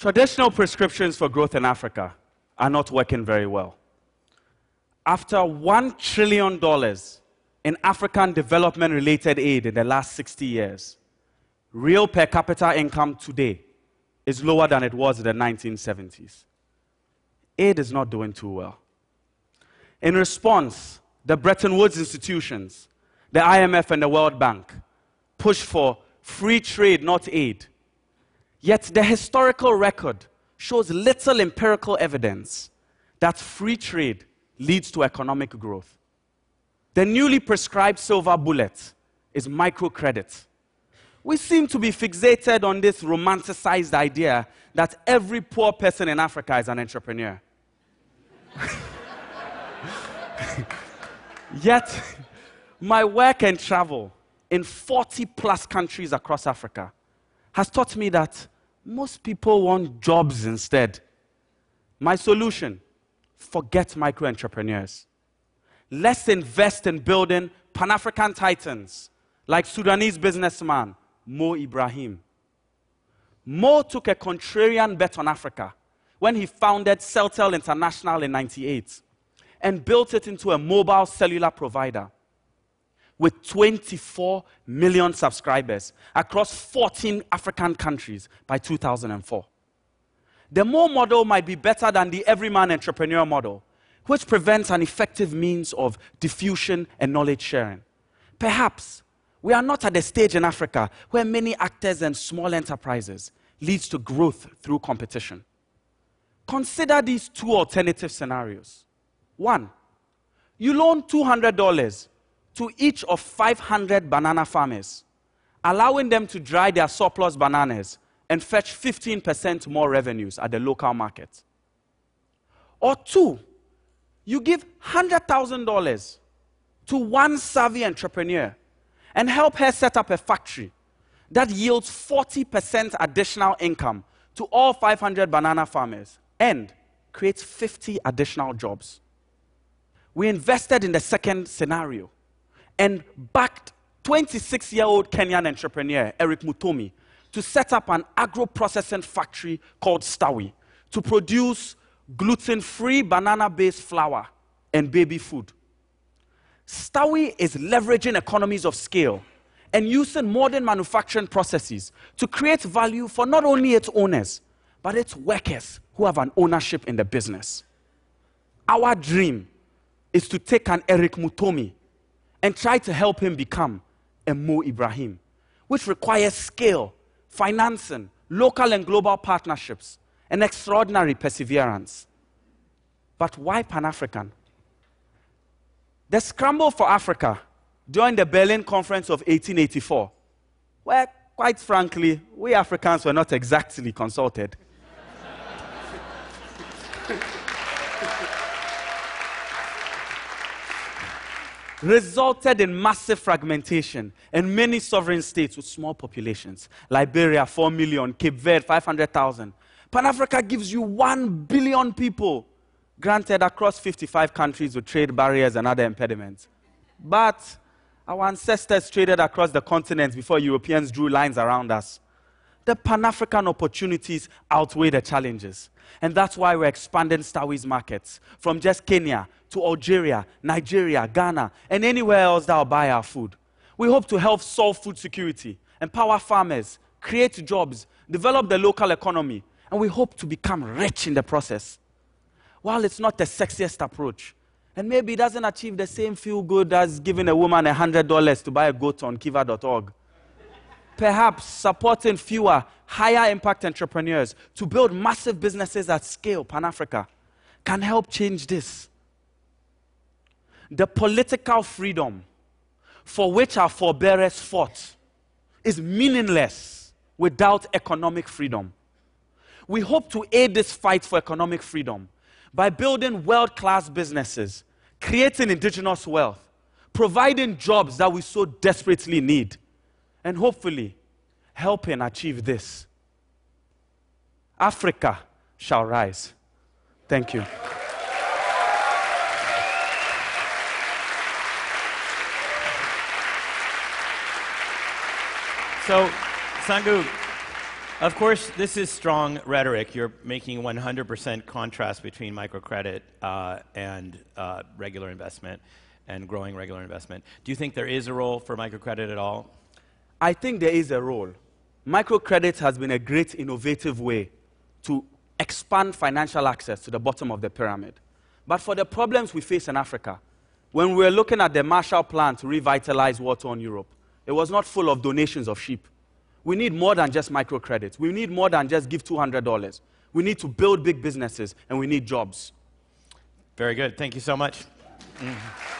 Traditional prescriptions for growth in Africa are not working very well. After $1 trillion in African development related aid in the last 60 years, real per capita income today is lower than it was in the 1970s. Aid is not doing too well. In response, the Bretton Woods institutions, the IMF and the World Bank, push for free trade, not aid. Yet the historical record shows little empirical evidence that free trade leads to economic growth. The newly prescribed silver bullet is microcredit. We seem to be fixated on this romanticized idea that every poor person in Africa is an entrepreneur. Yet, my work and travel in 40 plus countries across Africa has taught me that most people want jobs instead. My solution forget micro entrepreneurs. Let's invest in building Pan African titans like Sudanese businessman Mo Ibrahim. Mo took a contrarian bet on Africa when he founded Celtel International in 98 and built it into a mobile cellular provider with 24 million subscribers across 14 African countries by 2004. The Mo model might be better than the everyman entrepreneur model, which prevents an effective means of diffusion and knowledge sharing. Perhaps we are not at the stage in Africa where many actors and small enterprises leads to growth through competition. Consider these two alternative scenarios. One, you loan $200 to each of 500 banana farmers, allowing them to dry their surplus bananas and fetch 15% more revenues at the local market. Or two, you give $100,000 to one savvy entrepreneur and help her set up a factory that yields 40% additional income to all 500 banana farmers and creates 50 additional jobs we invested in the second scenario and backed 26 year old Kenyan entrepreneur Eric Muthomi to set up an agro processing factory called Stawi to produce gluten free banana based flour and baby food. Stawi is leveraging economies of scale and using modern manufacturing processes to create value for not only its owners, but its workers who have an ownership in the business. Our dream is to take an Eric Muthomi and try to help him become a Mo Ibrahim, which requires scale, financing, local and global partnerships, and extraordinary perseverance. But why Pan African? The scramble for Africa during the Berlin Conference of 1884, where, quite frankly, we Africans were not exactly consulted. Resulted in massive fragmentation and many sovereign states with small populations. Liberia, 4 million, Cape Verde, 500,000. Pan Africa gives you 1 billion people, granted across 55 countries with trade barriers and other impediments. But our ancestors traded across the continent before Europeans drew lines around us. The Pan African opportunities outweigh the challenges. And that's why we're expanding Stawi's markets from just Kenya to Algeria, Nigeria, Ghana, and anywhere else that will buy our food. We hope to help solve food security, empower farmers, create jobs, develop the local economy, and we hope to become rich in the process. While it's not the sexiest approach, and maybe it doesn't achieve the same feel good as giving a woman $100 to buy a goat on kiva.org, perhaps supporting fewer, higher impact entrepreneurs to build massive businesses at scale, Pan Africa, can help change this the political freedom for which our forebears fought is meaningless without economic freedom. We hope to aid this fight for economic freedom by building world class businesses, creating indigenous wealth, providing jobs that we so desperately need, and hopefully helping achieve this. Africa shall rise. Thank you. So, Sangu, Of course, this is strong rhetoric. You're making 100% contrast between microcredit uh, and uh, regular investment and growing regular investment. Do you think there is a role for microcredit at all? I think there is a role. Microcredit has been a great innovative way to expand financial access to the bottom of the pyramid. But for the problems we face in Africa, when we were looking at the Marshall Plan to revitalize water in Europe, it was not full of donations of sheep. We need more than just microcredit. We need more than just give $200. We need to build big businesses and we need jobs. Very good. Thank you so much. Mm -hmm.